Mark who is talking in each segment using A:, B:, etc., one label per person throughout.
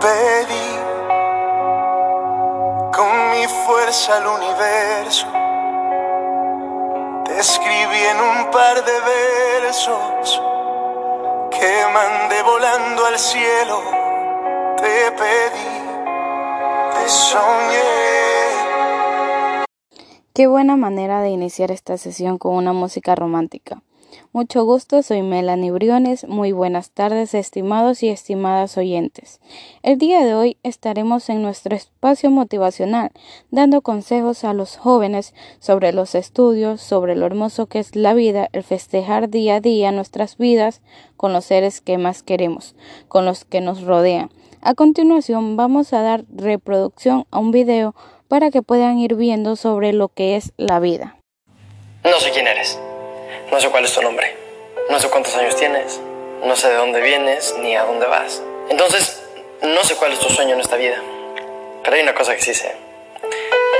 A: pedí con mi fuerza al universo. Te escribí en un par de versos que mandé volando al cielo. Te pedí, te soñé.
B: Qué buena manera de iniciar esta sesión con una música romántica. Mucho gusto, soy Melanie Briones. Muy buenas tardes, estimados y estimadas oyentes. El día de hoy estaremos en nuestro espacio motivacional, dando consejos a los jóvenes sobre los estudios, sobre lo hermoso que es la vida, el festejar día a día nuestras vidas con los seres que más queremos, con los que nos rodean. A continuación vamos a dar reproducción a un video para que puedan ir viendo sobre lo que es la vida.
C: No sé quién eres. No sé cuál es tu nombre. No sé cuántos años tienes. No sé de dónde vienes ni a dónde vas. Entonces, no sé cuál es tu sueño en esta vida. Pero hay una cosa que sí sé.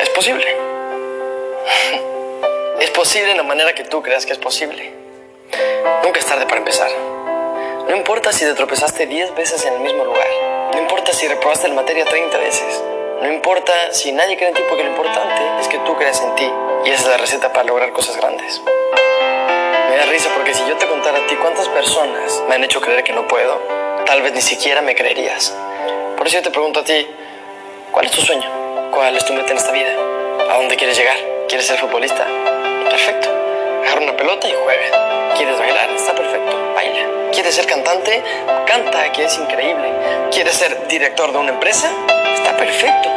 C: Es posible. es posible en la manera que tú creas que es posible. Nunca es tarde para empezar. No importa si te tropezaste 10 veces en el mismo lugar. No importa si reprobaste la materia 30 veces. No importa si nadie cree en ti porque lo importante es que tú creas en ti. Y esa es la receta para lograr cosas grandes. Me da risa porque si yo te contara a ti cuántas personas me han hecho creer que no puedo, tal vez ni siquiera me creerías. Por eso yo te pregunto a ti, ¿cuál es tu sueño? ¿Cuál es tu meta en esta vida? ¿A dónde quieres llegar? ¿Quieres ser futbolista? Perfecto. Agarra una pelota y juega. ¿Quieres bailar? Está perfecto. Baila. ¿Quieres ser cantante? Canta, que es increíble. ¿Quieres ser director de una empresa? Está perfecto.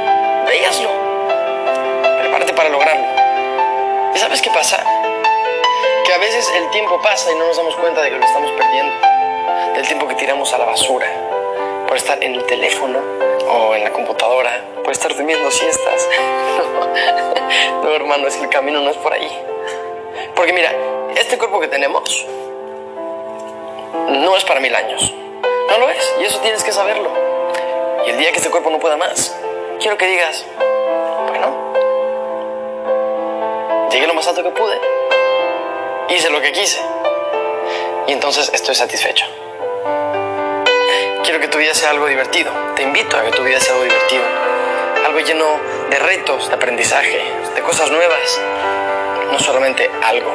C: Véaslo. Prepárate para lograrlo. ¿Y sabes qué pasa? A veces el tiempo pasa y no nos damos cuenta de que lo estamos perdiendo. Del tiempo que tiramos a la basura. Por estar en el teléfono o en la computadora. Por estar durmiendo siestas. no, hermano, es que el camino no es por ahí. Porque mira, este cuerpo que tenemos no es para mil años. No lo es. Y eso tienes que saberlo. Y el día que este cuerpo no pueda más, quiero que digas, bueno, llegué lo más alto que pude. Hice lo que quise. Y entonces estoy satisfecho. Quiero que tu vida sea algo divertido. Te invito a que tu vida sea algo divertido. Algo lleno de retos, de aprendizaje, de cosas nuevas. No solamente algo.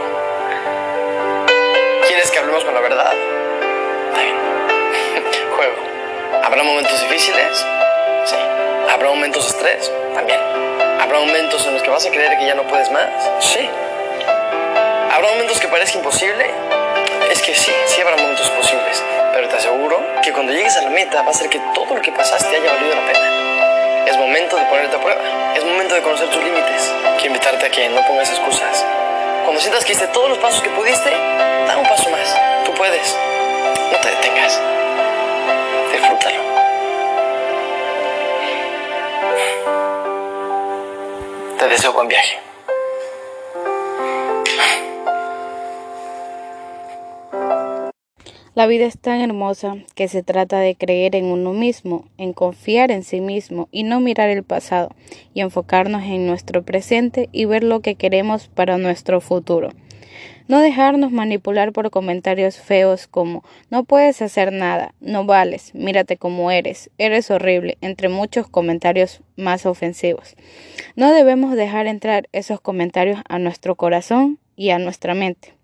C: ¿Quieres que hablemos con la verdad? Bien. Juego. ¿Habrá momentos difíciles? Sí. ¿Habrá momentos de estrés? También. ¿Habrá momentos en los que vas a creer que ya no puedes más? Sí. ¿Habrá momentos que parezca imposible? Es que sí, sí habrá momentos posibles. Pero te aseguro que cuando llegues a la meta va a ser que todo lo que pasaste haya valido la pena. Es momento de ponerte a prueba. Es momento de conocer tus límites. Quiero invitarte a que no pongas excusas. Cuando sientas que hiciste todos los pasos que pudiste, da un paso más. Tú puedes. No te detengas. Disfrútalo. Te deseo buen viaje.
B: La vida es tan hermosa que se trata de creer en uno mismo, en confiar en sí mismo y no mirar el pasado y enfocarnos en nuestro presente y ver lo que queremos para nuestro futuro. No dejarnos manipular por comentarios feos como no puedes hacer nada, no vales, mírate como eres, eres horrible, entre muchos comentarios más ofensivos. No debemos dejar entrar esos comentarios a nuestro corazón y a nuestra mente.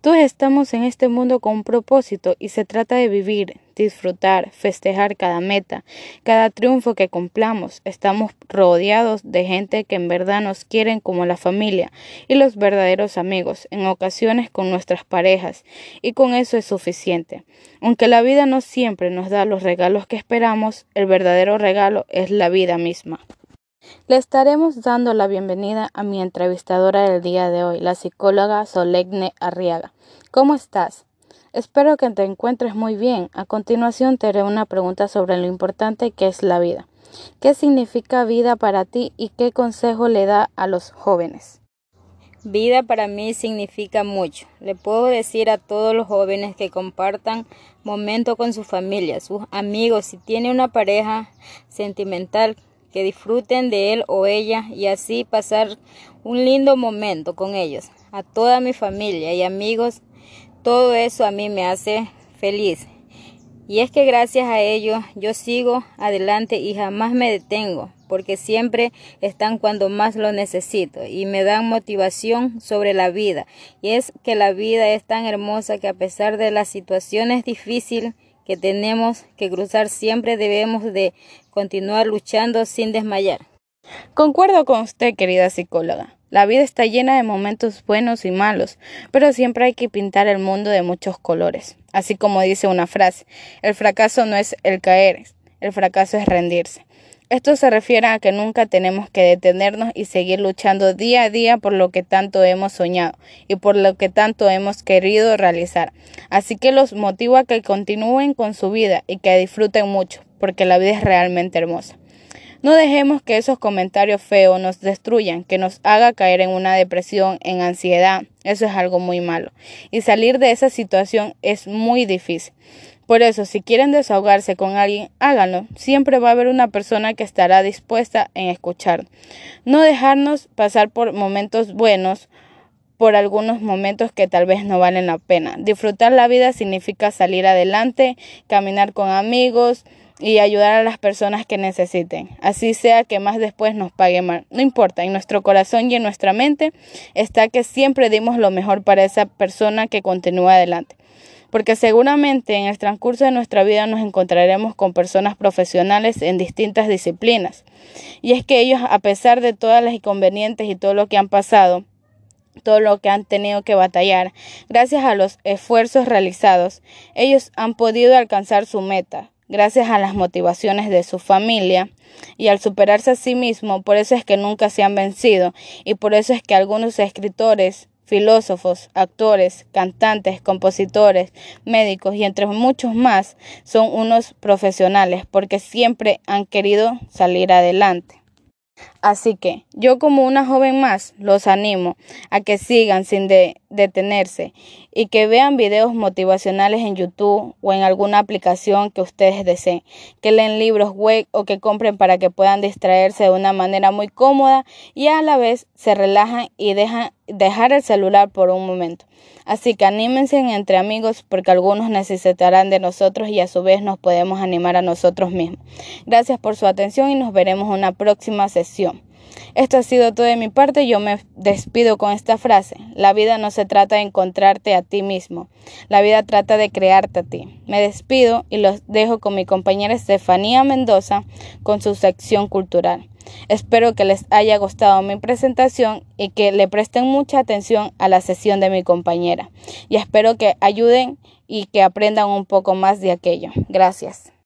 B: Todos estamos en este mundo con un propósito y se trata de vivir, disfrutar, festejar cada meta, cada triunfo que cumplamos. Estamos rodeados de gente que en verdad nos quieren como la familia y los verdaderos amigos, en ocasiones con nuestras parejas, y con eso es suficiente. Aunque la vida no siempre nos da los regalos que esperamos, el verdadero regalo es la vida misma. Le estaremos dando la bienvenida a mi entrevistadora del día de hoy, la psicóloga Solegne Arriaga. ¿Cómo estás? Espero que te encuentres muy bien. A continuación te haré una pregunta sobre lo importante que es la vida. ¿Qué significa vida para ti y qué consejo le da a los jóvenes?
D: Vida para mí significa mucho. Le puedo decir a todos los jóvenes que compartan momento con su familia, sus amigos, si tiene una pareja sentimental que disfruten de él o ella y así pasar un lindo momento con ellos. A toda mi familia y amigos, todo eso a mí me hace feliz. Y es que gracias a ello yo sigo adelante y jamás me detengo, porque siempre están cuando más lo necesito y me dan motivación sobre la vida. Y es que la vida es tan hermosa que a pesar de las situaciones difíciles que tenemos que cruzar, siempre debemos de continuar luchando sin desmayar.
B: Concuerdo con usted, querida psicóloga. La vida está llena de momentos buenos y malos, pero siempre hay que pintar el mundo de muchos colores. Así como dice una frase, el fracaso no es el caer, el fracaso es rendirse. Esto se refiere a que nunca tenemos que detenernos y seguir luchando día a día por lo que tanto hemos soñado y por lo que tanto hemos querido realizar. Así que los motivo a que continúen con su vida y que disfruten mucho, porque la vida es realmente hermosa. No dejemos que esos comentarios feos nos destruyan, que nos haga caer en una depresión, en ansiedad. Eso es algo muy malo. Y salir de esa situación es muy difícil. Por eso, si quieren desahogarse con alguien, háganlo. Siempre va a haber una persona que estará dispuesta en escuchar. No dejarnos pasar por momentos buenos, por algunos momentos que tal vez no valen la pena. Disfrutar la vida significa salir adelante, caminar con amigos, y ayudar a las personas que necesiten, así sea que más después nos pague mal. No importa, en nuestro corazón y en nuestra mente está que siempre dimos lo mejor para esa persona que continúa adelante. Porque seguramente en el transcurso de nuestra vida nos encontraremos con personas profesionales en distintas disciplinas. Y es que ellos, a pesar de todas las inconvenientes y todo lo que han pasado, todo lo que han tenido que batallar, gracias a los esfuerzos realizados, ellos han podido alcanzar su meta, gracias a las motivaciones de su familia y al superarse a sí mismo, por eso es que nunca se han vencido y por eso es que algunos escritores, filósofos, actores, cantantes, compositores, médicos y entre muchos más son unos profesionales porque siempre han querido salir adelante. Así que yo como una joven más los animo a que sigan sin detenerse y que vean videos motivacionales en YouTube o en alguna aplicación que ustedes deseen, que leen libros web o que compren para que puedan distraerse de una manera muy cómoda y a la vez se relajan y dejan dejar el celular por un momento. Así que anímense entre amigos porque algunos necesitarán de nosotros y a su vez nos podemos animar a nosotros mismos. Gracias por su atención y nos veremos en una próxima sesión. Esto ha sido todo de mi parte. Yo me despido con esta frase. La vida no se trata de encontrarte a ti mismo. La vida trata de crearte a ti. Me despido y los dejo con mi compañera Estefanía Mendoza con su sección cultural. Espero que les haya gustado mi presentación y que le presten mucha atención a la sesión de mi compañera. Y espero que ayuden y que aprendan un poco más de aquello. Gracias.